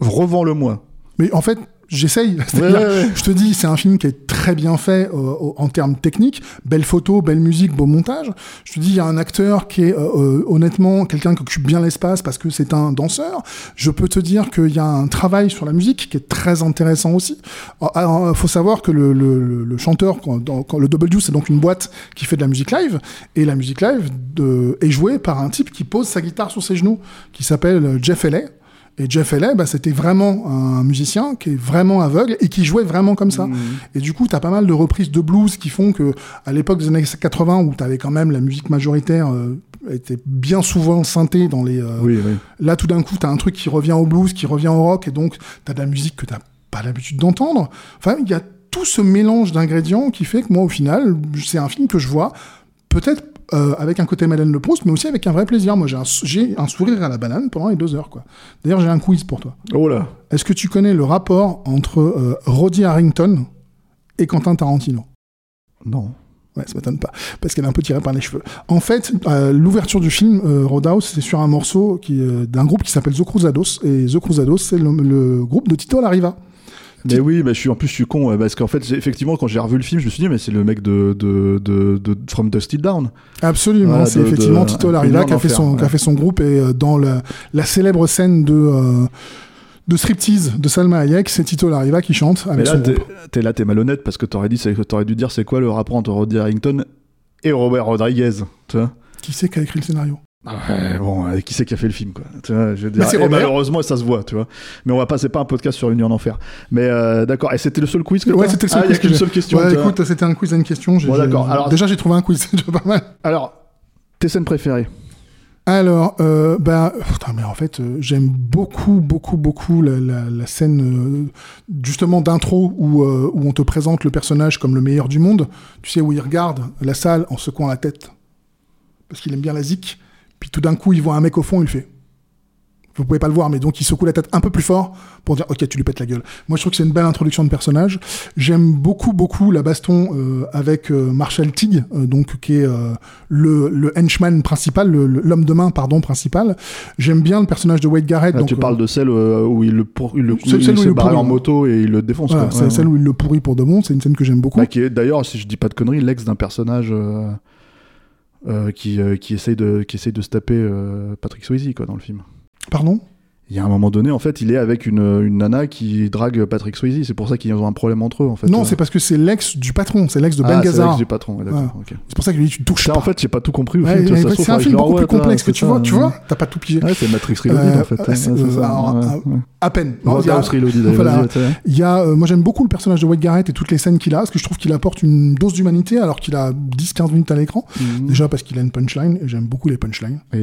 revends-le-moi. mais en fait, j'essaye. Ouais, C'est-à-dire, ouais. Je te dis, c'est un film qui est très bien fait euh, en termes techniques, belle photo, belle musique, beau montage. Je te dis, il y a un acteur qui est euh, euh, honnêtement quelqu'un qui occupe bien l'espace parce que c'est un danseur. Je peux te dire qu'il y a un travail sur la musique qui est très intéressant aussi. Il faut savoir que le, le, le- chanteur, quand, dans- quand le Double Juice, c'est donc une boîte qui fait de la musique live, et la musique live de, est jouée par un type qui pose sa guitare sur ses genoux, qui s'appelle euh, Jeff Eley. Et Jeff Eley, bah, c'était vraiment un musicien qui est vraiment aveugle et qui jouait vraiment comme ça. Et du coup, tu as pas mal de reprises de blues qui font que, à l'époque des années 80, où tu avais quand même la musique majoritaire, euh, était bien souvent synthé dans les. euh, Oui, oui. Là, tout d'un coup, tu as un truc qui revient au blues, qui revient au rock, et donc tu as de la musique que tu pas l'habitude d'entendre. Enfin, il y a tout ce mélange d'ingrédients qui fait que moi, au final, c'est un film que je vois, peut-être euh, avec un côté Madeleine Le Proust, mais aussi avec un vrai plaisir. Moi, j'ai un, j'ai un sourire à la banane pendant les deux heures. quoi. D'ailleurs, j'ai un quiz pour toi. Oh là. Est-ce que tu connais le rapport entre euh, Roddy Harrington et Quentin Tarantino? Non. Ouais, ça m'étonne pas, parce qu'elle est un peu tirée par les cheveux. En fait, euh, l'ouverture du film euh, Roadhouse, c'est sur un morceau qui, euh, d'un groupe qui s'appelle The Cruzados, et The Cruzados, c'est le, le groupe de Tito Larriva. Mais oui, mais je suis en plus je suis con ouais, parce qu'en fait effectivement quand j'ai revu le film je me suis dit mais c'est le mec de de de, de From Dusty Down. Absolument, Voilà, c'est effectivement Tito peigneur qui a, fait son, qui a fait son groupe, et euh, dans la, la célèbre scène de... euh, de striptease de Salma Hayek, c'est Tito Larriva qui chante Mais avec là son t'es groupe. t'es là t'es malhonnête parce que t'aurais dit t'aurais dû dire c'est quoi le rapport entre Roddy Harrington et Robert Rodriguez, tu vois? Qui c'est qui a écrit le scénario? Ouais, bon, euh, qui c'est qui a fait le film, quoi. Tu vois, je veux dire, Mais c'est et Robert. malheureusement, ça se voit, tu vois. Mais on va pas, c'est pas un podcast sur une nuit en enfer. Mais euh, d'accord. Et c'était le seul quiz que Ouais, c'était le seul ah, quiz que j'ai. seule question. Ouais, écoute, c'était un quiz à une question. Bon, d'accord. Alors- Déjà, j'ai trouvé un quiz, c'est déjà pas mal. Alors, tes scènes préférées? Alors, euh, bah, putain, mais en fait, euh, j'aime beaucoup, beaucoup, beaucoup la, la, la scène euh, justement d'intro où, où on te présente le personnage comme le meilleur du monde. Tu sais, où il regarde la salle en secouant la tête. Parce qu'il aime bien la zik. Puis tout d'un coup, il voit un mec au fond, il fait. Vous pouvez pas le voir, mais donc il secoue la tête un peu plus fort pour dire ok tu lui pètes la gueule. Moi je trouve que c'est une belle introduction de personnage. J'aime beaucoup beaucoup la baston euh, avec euh, Marshall Tigg, euh, donc qui est le, le henchman principal, l'homme de main pardon principal. J'aime bien le personnage de Wade Garrett. Ah, donc, tu parles de celle où il le, pour, il le, Celle- il celle où il se le barre pourrit, en moto et il le défonce. voilà, c'est Ouais, celle ouais. où il le pourrit pour de bon. C'est une scène que j'aime beaucoup. Bah, qui est d'ailleurs, si je dis pas de conneries, l'ex d'un personnage qui, euh, qui, essaye de, qui essaye de se taper euh, Patrick Swayze quoi, dans le film. Pardon? Il y a un moment donné, en fait, il est avec une, une nana qui drague Patrick Swayze. C'est pour ça qu'ils ont un problème entre eux, en fait. Non, Euh, c'est parce que c'est l'ex du patron, c'est l'ex de ah, Ben c'est Gazzara. l'ex du patron. ouais, d'accord, Ouais. C'est pour ça que lui tu touches Ça, pas. en fait, j'ai pas tout compris Ouais, c'est un film que beaucoup plus complexe que c'est tu vois. Tu ouais. vois, t'as pas tout pigé. Ouais, c'est Matrix Reloaded, Euh, en fait. ah, c'est- c'est euh, ah. À peine. Il y a- euh, moi j'aime beaucoup le personnage de Wade Garrett et toutes les scènes qu'il a, parce que je trouve qu'il apporte une dose d'humanité alors qu'il a 10-15 minutes à l'écran. Mhm. Déjà parce qu'il a une punchline, j'aime beaucoup les punchlines. Bah,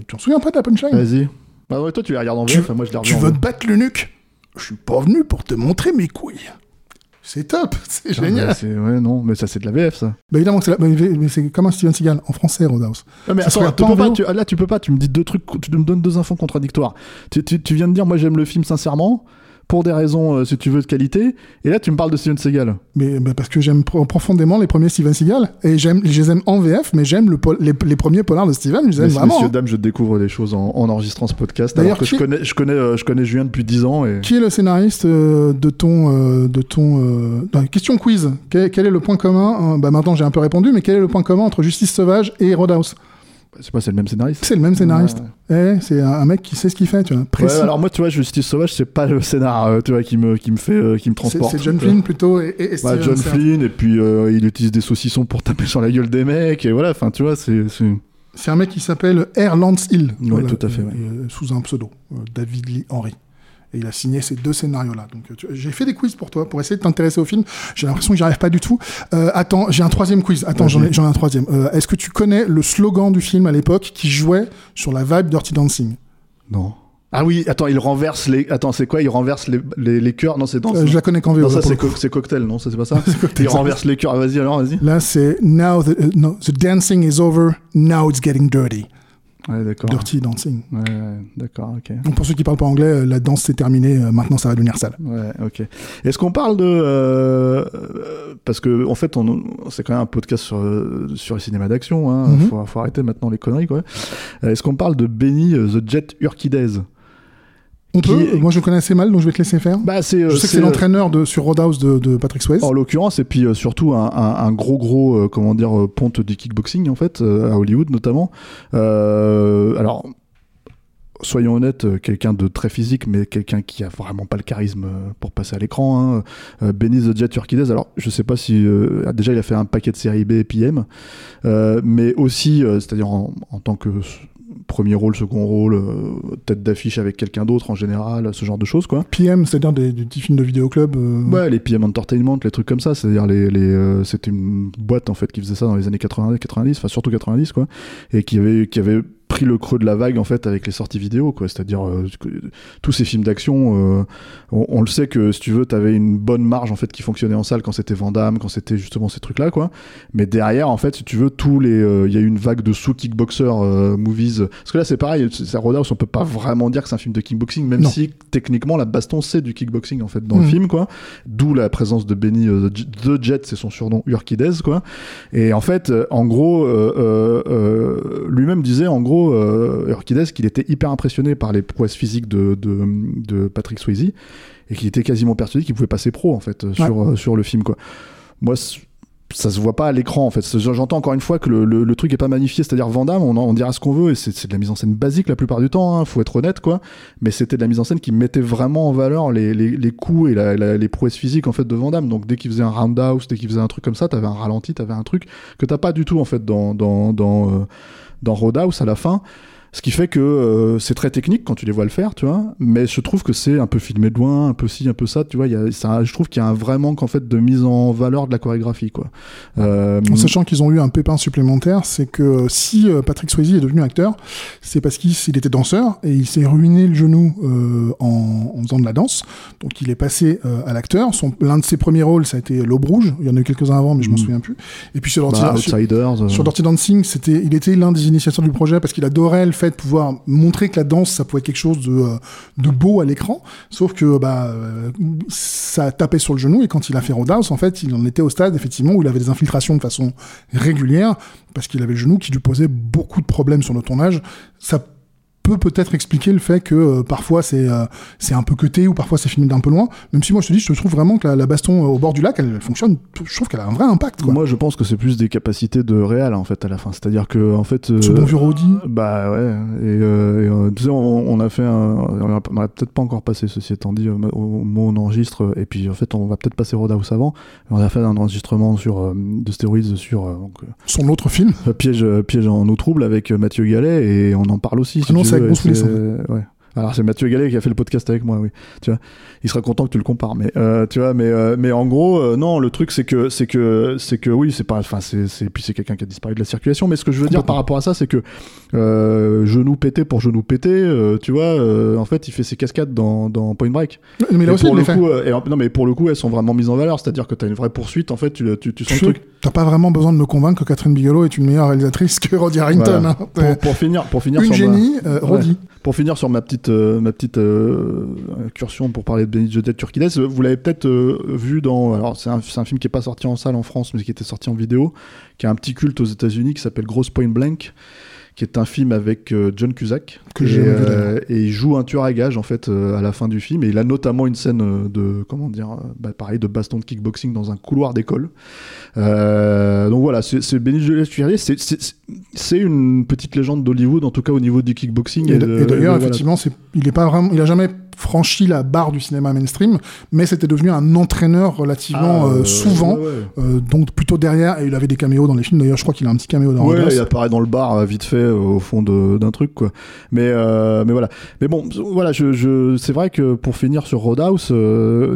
tu t'en souviens pas de la punchline? Vas-y. Bah ouais, toi, tu les regardes en Tu- VF, moi je les regarde Tu en veux te battre le nuque? Je suis pas venu pour te montrer mes couilles. C'est top, c'est Ah, génial. bah, Ouais, non, mais ça, c'est de la VF, ça. Bah évidemment, que c'est la- mais mais c'est comme un Steven Seagal en français, Roadhouse. Mais Ça attends, tu pas peux tu- ah, là, tu peux pas, tu me dis deux trucs, tu me donnes deux infos contradictoires. Tu, tu- tu viens de dire, moi j'aime le film sincèrement, pour des raisons, euh, si tu veux, de qualité, et là tu me parles de Steven Seagal. Mais bah, parce que j'aime pro- profondément les premiers Steven Seagal et j'aime, je les aime en VF, mais j'aime le les, les premiers polars de Steven, je les aime Messieurs, vraiment. messieurs, hein. dames, je découvre des choses en, en enregistrant ce podcast. D'ailleurs, que je connais, je, connais, euh, je connais Julien depuis 10 ans, et Qui est le scénariste euh, de ton, de ton non, question quiz quel, quel est le point commun hein? Bah maintenant j'ai un peu répondu, mais quel est le point commun entre Justice Sauvage et Roadhouse? C'est pas, c'est le même scénariste. C'est le même scénariste. Ouais, Eh, c'est un, un mec qui sait ce qu'il fait, tu vois. Ouais, alors moi, tu vois, Justice Sauvage, c'est pas le scénar, euh, tu vois, qui me, qui me fait, euh, qui me transporte. c'est John. Flynn plutôt et, Steven John. Flynn, et puis euh, il utilise des saucissons pour taper sur la gueule des mecs, et voilà, enfin, tu vois, c'est. c'est- un mec qui s'appelle R. Lance Hill. Ouais, tout à fait, ouais. sous un pseudo, David Lee Henry. Et il a signé ces deux scénarios-là. Donc, tu- j'ai fait des quiz pour toi, pour essayer de t'intéresser au film. J'ai l'impression que j'y arrive pas du tout. Euh, attends, j'ai un troisième quiz. Attends, j'en ai, j'en ai un troisième. Euh, est-ce que tu connais le slogan du film à l'époque qui jouait sur la vibe Dirty Dancing? Non. Ah oui, attends, il renverse les. Attends, c'est quoi? Il renverse les, les, les cœurs Non, c'est dans. Euh, Je la connais qu'en VO. non, ça c'est, co- cocktail, non? Ça c'est pas ça? Cocktail, Il ça. renverse les cœurs. Ah, Vas-y alors, vas-y. Là, c'est Now the, euh, no, the dancing is over, now it's getting dirty. Ouais, d'accord. Dirty dancing. Ouais, ouais, d'accord, ok. Donc, pour ceux qui parlent pas anglais, euh, la danse c'est terminé, euh, maintenant ça va devenir sale. Ouais, ok. Est-ce qu'on parle de euh, parce que en fait, on, c'est quand même un podcast sur euh, sur le cinéma d'action. Hein. Mhm. faut, faut arrêter maintenant les conneries, quoi. Est-ce qu'on parle de Benny the Jet Urquidez? On Qui peut, moi je le connais assez mal, donc je vais te laisser faire. Bah, c'est. euh, je sais que c'est euh, l'entraîneur de, sur Roadhouse de, de Patrick Swayze. En l'occurrence, et puis euh, surtout un, un- un gros gros euh, comment dire ponte du kickboxing en fait euh, à Hollywood notamment. Alors soyons honnêtes, quelqu'un de très physique, mais quelqu'un qui a vraiment pas le charisme pour passer à l'écran. Hein. Benny the Jet Urquidez, alors je sais pas si euh, déjà il a fait un paquet de séries B et PM, euh, mais aussi, euh, c'est-à-dire en, en tant que premier rôle, second rôle, euh, tête d'affiche avec quelqu'un d'autre en général, ce genre de choses quoi. PM, c'est-à-dire des, des petits films de vidéoclub. euh, Ouais, les PM Entertainment, les trucs comme ça, c'est-à-dire les, les euh, c'était une boîte en fait qui faisait ça dans les années 80, 90, enfin surtout 90 quoi, et qui avait qui avait pris le creux de la vague en fait avec les sorties vidéo quoi, c'est-à-dire euh, tous ces films d'action, euh, on, on le sait que si tu veux, t'avais une bonne marge en fait qui fonctionnait en salle quand c'était Vandame, quand c'était justement ces trucs là quoi, mais derrière en fait si tu veux tous les, euh, il y a eu une vague de sous kickboxer movies, parce que là c'est pareil, c'est Roadhouse, on peut pas vraiment dire que c'est un film de kickboxing, même Non. si techniquement la baston c'est du kickboxing en fait dans le Mhm. film quoi. D'où la présence de Benny the Jet, c'est son surnom Urquidez, quoi. Et en fait, en gros, lui-même disait, en gros, euh, Urquidez, qu'il était hyper impressionné par les prouesses physiques de, de, de Patrick Swayze et qu'il était quasiment persuadé qu'il pouvait passer pro, en fait, euh, sur, euh, sur le film, quoi. Moi, ça se voit pas à l'écran en fait. J'entends encore une fois que le, le- truc est pas magnifié, c'est-à-dire Vandame, on, dira ce qu'on veut et c'est de la mise en scène basique la plupart du temps, hein, faut être honnête quoi. Mais c'était de la mise en scène qui mettait vraiment en valeur les, les, les coups et la- les prouesses physiques en fait de Vandame. Donc dès qu'il faisait un roundhouse, dès qu'il faisait un truc comme ça, t'avais un ralenti, t'avais un truc que t'as pas du tout en fait dans dans dans, euh, dans Roadhouse à la fin. Ce qui fait que euh, c'est très technique quand tu les vois le faire, tu vois. Mais je trouve que c'est un peu filmé de loin, un peu ci, un peu ça, tu vois. Il y a, ça, je trouve qu'il y a un vrai manque en fait de mise en valeur de la chorégraphie, quoi. Euh, En sachant qu'ils ont eu un pépin supplémentaire, c'est que si euh, Patrick Swayze est devenu acteur, c'est parce qu'il il était danseur et il s'est ruiné le genou euh, en, en faisant de la danse. Donc il est passé euh, à l'acteur. L'un de ses premiers rôles, ça a été L'Aube Rouge. Il y en a eu quelques-uns avant, mais je m'en Mm. souviens plus. Et puis sur Dirty, bah, euh, Dancing, c'était, il était l'un des initiateurs du projet parce qu'il adorait le fait pouvoir montrer que la danse, ça pouvait être quelque chose de, euh, de beau à l'écran. Sauf que bah, euh, ça tapait sur le genou et quand il a fait Roadhouse, en fait, il en était au stade effectivement où il avait des infiltrations de façon régulière parce qu'il avait le genou qui lui posait beaucoup de problèmes sur le tournage. Ça peut peut-être expliquer le fait que euh, parfois c'est euh, c'est un peu cuté ou parfois c'est filmé d'un peu loin. Même si moi je te dis, je trouve vraiment que la, la baston euh, au bord du lac, elle, fonctionne. Je trouve qu'elle a un vrai impact. Quoi. Moi, je pense que c'est plus des capacités de réel en fait à la fin. C'est-à-dire que en fait. Ce bon vieux Roddy. Bah ouais, et, et, tu sais, on, on a fait un. On a- peut-être pas encore passé, ceci étant dit, au, moment où on enregistre, et puis en fait, on va peut-être passer Roadhouse avant. On a fait un enregistrement sur, de stéroïdes sur donc, Son autre film. piège, piège en eau trouble avec Mathieu Gallet, et on en parle aussi. si Ah non, veux, avec et Bruce Willis, c'est- Ouais. Alors c'est Mathieu Gallet qui a fait le podcast avec moi, oui. Tu vois, il sera content que tu le compares, mais euh, tu vois, mais euh, mais en gros, euh, non, le truc c'est que c'est que c'est que oui, c'est pas, enfin c'est c'est puis c'est quelqu'un qui a disparu de la circulation, mais ce que je veux dire par rapport à ça, c'est que genou pété pour genou pété, tu vois, en fait, il fait ses cascades dans dans Point Break. Mais là Et aussi, pour il le fait. coup, et non mais pour le coup, elles sont vraiment mises en valeur, c'est-à-dire que t'as une vraie poursuite, en fait, tu tu, tu sens le truc. T'as pas vraiment besoin de me convaincre que Catherine Bigelow est une meilleure réalisatrice que Roddy Harrington. Voilà. hein. Pour, pour finir, pour finir Une sur ma- génie, Ouais. Roddy. Pour finir sur ma petite, euh, ma petite euh, incursion pour parler de Benny Joseph Turquides, vous l'avez peut-être euh, vu dans. Alors, c'est un, un film qui est pas sorti en salle en France, mais qui était sorti en vidéo, qui a un petit culte aux États-Unis qui s'appelle Grosse Point Blank, qui est un film avec euh, John Cusack. Que et, j'ai euh, et il joue un tueur à gages, en fait, euh, à la fin du film. Et il a notamment une scène euh, de. Comment dire bah, Pareil, de baston de kickboxing dans un couloir d'école. Donc voilà, c'est Benny c'est- une petite légende d'Hollywood, en tout cas au niveau du kickboxing. Et, d'ailleurs, voilà. effectivement, c'est, il est pas vraiment, il a jamais franchi la barre du cinéma mainstream, mais c'était devenu un entraîneur relativement Ah, euh, souvent, ouais, ouais. euh, donc plutôt derrière, et il avait des caméos dans les films. D'ailleurs, je crois qu'il a un petit caméo dans Ouais, il apparaît dans le bar euh, vite fait au fond d'un truc quoi. Mais euh, mais voilà. Mais bon, voilà, je, je c'est vrai que pour finir sur Roadhouse,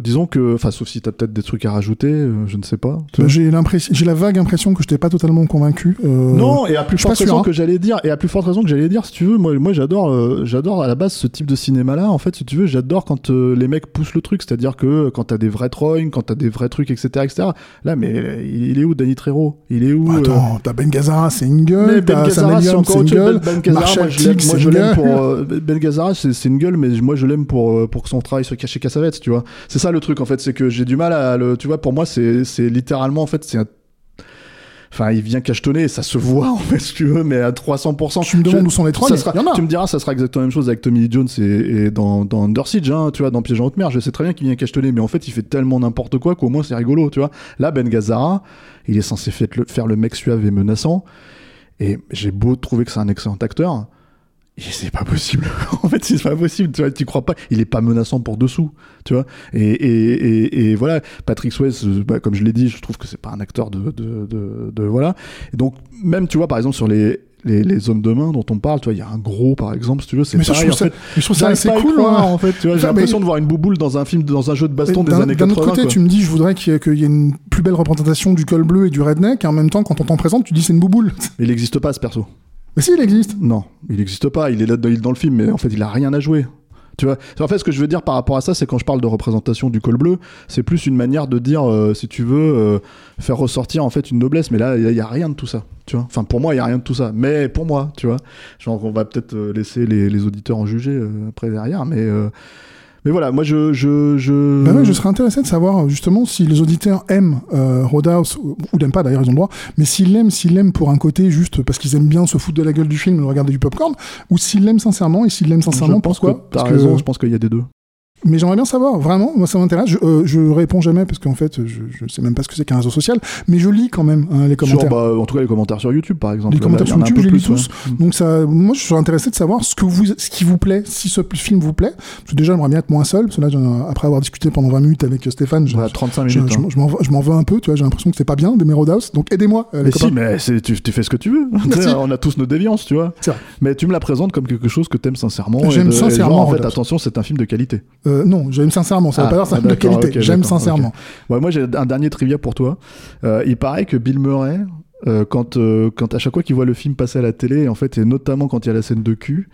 disons que, enfin, sauf si t'as peut-être des trucs à rajouter, je ne sais pas. vois. J'ai l'impression, j'ai la vague impression que je t'ai pas totalement convaincu. Non, et à plus forte sûr, raison hein. que j'allais dire, et à plus forte raison que j'allais dire, si tu veux, moi, moi j'adore, j'adore à la base ce type de cinéma-là. En fait, si tu veux, j'adore quand euh, les mecs poussent le truc, c'est-à-dire que quand t'as des vrais trolls, quand t'as des vrais trucs, etc., etc. Là, mais il est où Danny Trejo? Il est où euh, Attends, t'as Ben Gazzara, c'est une Mais gueule, Ben t'as Gazzara, c'est encore une gueule, Ben, ben Gazzara, moi, je l'aime, pour. euh, ben Gazzara, c'est une gueule, mais moi je l'aime pour, euh, pour son travail sur Caché Cassavetes, tu vois. C'est ça le truc, en fait, c'est que j'ai du mal à le. Tu vois, pour moi, c'est c'est littéralement, en fait, c'est un. Enfin, il vient cachetonner, ça se voit, en fait, si tu veux, mais à 300%. Tu me demandes où sont les ça Il sera- y en a. Tu me diras, ça sera exactement la même chose avec Tommy Jones et, et dans, dans Under Siege, hein, tu vois, dans Piège en haute mer. Je sais très bien qu'il vient cachetonner, mais en fait, il fait tellement n'importe quoi qu'au moins c'est rigolo, tu vois. Là, Ben Gazzara, il est censé le- faire le mec suave et menaçant. Et j'ai beau trouver que c'est un excellent acteur. C'est pas possible. en fait, c'est pas possible. Tu vois, tu crois pas. Il est pas menaçant pour dessous. Tu vois. Et, et, et, et voilà. Patrick Swayze, euh, bah, comme je l'ai dit, je trouve que c'est pas un acteur de, de, de, de- voilà. Et donc, même, tu vois, par exemple, sur les, les, les hommes de main dont on parle, tu vois, il y a un gros, par exemple, si tu veux, c'est ça, je pareil. trouve en ça, fait. je trouve ça assez cool. croire, hein. en fait. Tu vois, j'ai l'impression de voir une bouboule dans un film, dans un jeu de baston des D'un- années D'un 80. autre côté, quoi. tu me dis, je voudrais qu'il y, y ait une plus belle représentation du col bleu et du redneck, et en même temps, quand on t'en présente, tu dis c'est une bouboule. Il n'existe pas ce perso. Mais si, il existe. Non, il n'existe pas. Il est là dans, le film, mais en fait, il a rien à jouer. Tu vois? En fait, ce que je veux dire par rapport à ça, c'est quand je parle de représentation du col bleu, c'est plus une manière de dire, euh, si tu veux, euh, faire ressortir en fait une noblesse. Mais là, il y a rien de tout ça. Tu vois? Enfin, pour moi, il y a rien de tout ça. Mais pour moi, tu vois? Genre, on va peut-être euh, laisser les, auditeurs en juger après derrière, mais. Mais voilà, moi je. je, je... Bah ouais, je serais intéressé de savoir justement si les auditeurs aiment euh, Roadhouse, ou, ou n'aiment pas d'ailleurs, ils ont le droit, mais s'ils l'aiment, s'ils l'aiment pour un côté juste parce qu'ils aiment bien se foutre de la gueule du film et regarder du popcorn, ou s'ils l'aiment sincèrement, et s'ils l'aiment Je sincèrement, pense pourquoi que t'as Parce que- raison, je pense qu'il y a des deux. Mais j'aimerais bien savoir, vraiment, moi ça m'intéresse. Je, euh, je réponds jamais parce qu'en fait, je, je sais même pas ce que c'est qu'un réseau social, mais je lis quand même hein, les commentaires. Sur, bah, en tout cas, les commentaires sur YouTube, par exemple. les commentaires Là, sur YouTube, je les lis tous. ouais. Donc ça, moi, je suis intéressé de savoir ce que vous, ce qui vous plaît, si ce film vous plaît. Parce que déjà, j'aimerais bien être moins seul. Parce que là, j'en- après avoir discuté pendant 20 minutes avec Stéphane, je, Voilà, 35 je, minutes. je- hein. je m'en veux un peu. Tu vois, j'ai l'impression que c'est pas bien d'aimer Roadhouse. Donc aidez-moi. euh, les Mais copains. si, mais tu, tu fais ce que tu veux. On a tous nos déviances, tu vois. Mais tu me la présentes comme quelque chose que t'aimes sincèrement. J'aime sincèrement en fait, attention, c'est un film de qualité. Euh, non, j'aime sincèrement. Ça veut Ah, pas dire ça ah, de qualité. j'aime sincèrement. Ouais, moi, j'ai un dernier trivia pour toi. Euh, il paraît que Bill Murray, euh, quand, euh, quand à chaque fois qu'il voit le film passer à la télé, en fait, et notamment quand il y a la scène de cul,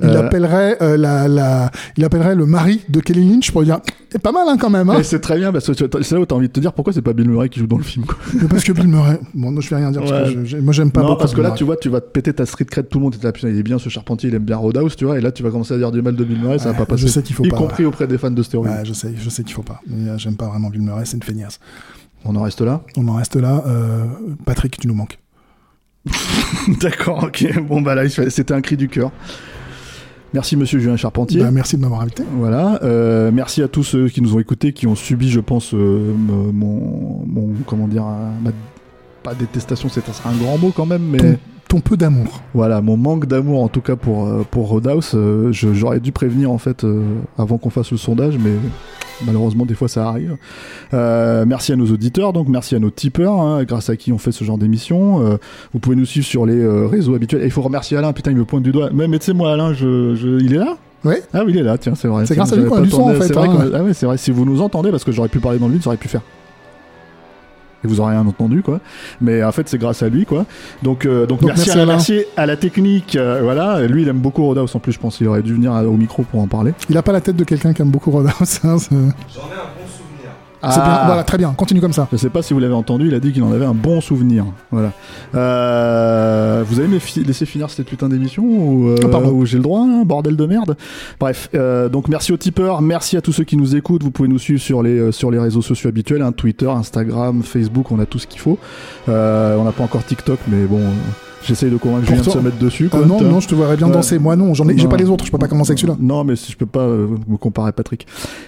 Il euh, appellerait euh, la, la, il appellerait le mari de Kelly Lynch pour lui dire, c'est pas mal hein, quand même. Hein c'est très bien parce que c'est là où t'as envie de te dire pourquoi c'est pas Bill Murray qui joue dans le film. Quoi. Parce que Bill Murray. Bon, non, je vais rien dire parce Ouais. que je- j'ai- moi j'aime pas non, beaucoup. parce que Bill là, Murray. tu vois, tu vas te péter ta street cred, tout le monde est là, putain, il est bien ce charpentier, il aime bien Roadhouse, tu vois, et là, tu vas commencer à dire du mal de Bill Murray, ça va Ouais, pas passer. je sais qu'il faut y pas, compris auprès des fans de stéroïdes. Ouais, je sais, je sais qu'il faut pas. Euh, j'aime pas vraiment Bill Murray, c'est une feignasse. On en reste là? On en reste là. Euh, Patrick, tu nous manques. D'accord, ok. Bon, bah là, c'était un cri du cœur. Merci, monsieur Julien Charpentier. Bah, merci de m'avoir invité. Voilà, euh, merci à tous ceux qui nous ont écoutés, qui ont subi, je pense, euh, mon, mon, comment dire, ma, pas détestation, c'est un grand mot quand même, mais Ton, ton peu d'amour. voilà, mon manque d'amour en tout cas pour euh, pour Roadhouse, euh, j'aurais dû prévenir en fait euh, avant qu'on fasse le sondage, mais malheureusement des fois ça arrive. Euh, merci à nos auditeurs, donc merci à nos tipeurs, hein, grâce à qui on fait ce genre d'émission. Vous pouvez nous suivre sur les réseaux habituels. Et il faut remercier Alain, putain il me pointe du doigt. Mais, mais tu sais moi Alain, je, je- il est là? Ouais. ah oui, il est là, tiens, c'est vrai. C'est grâce à lui qu'on a du son, en fait, vrai hein. Ah ouais, c'est vrai. Si vous nous entendez, parce que j'aurais pu parler dans le vide, j'aurais pu faire. Et vous aurez rien entendu, quoi. Mais en fait, c'est grâce à lui, quoi. Donc, euh, donc, Donc, merci, merci à, Alain. merci à la technique. euh, voilà. Lui, il aime beaucoup Roadhouse en plus, je pense. qu'il aurait dû venir à- au micro pour en parler. Il a pas la tête de quelqu'un qui aime beaucoup Roadhouse. hein, c'est c'est bien. Ah. Voilà, très bien. Continue comme ça. Je sais pas si vous l'avez entendu, il a dit qu'il en avait un bon souvenir. Voilà. Euh, vous fi- laisser finir cette putain d'émission ou, euh, Oh, ou j'ai le droit, hein, bordel de merde? Bref, euh, donc merci aux tipeurs, merci à tous ceux qui nous écoutent. Vous pouvez nous suivre sur les euh, sur les réseaux sociaux habituels, hein, Twitter, Instagram, Facebook, on a tout ce qu'il faut. Euh, on n'a pas encore TikTok, mais bon, j'essaye de convaincre Julien de se mettre dessus. Quoi, non, non, je te verrais bien danser. Moi, non, j'en ai, j'ai pas les autres. Je peux pas commencer avec celui-là. Non, mais je peux pas euh, me comparer à Patrick.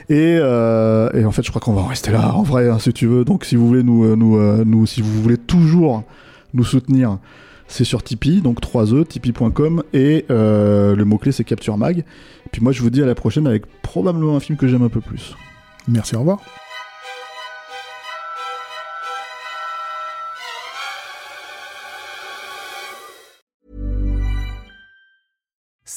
Et, euh, et en fait, je crois qu'on va en rester là, en vrai, hein, si tu veux. Donc, si vous voulez nous, euh, nous, euh, nous, si vous voulez toujours nous soutenir, c'est sur Tipeee, donc 3e, tipeee.com, et euh, le mot-clé c'est Capture Mag. Et puis moi, je vous dis à la prochaine avec probablement un film que j'aime un peu plus. Merci, au revoir.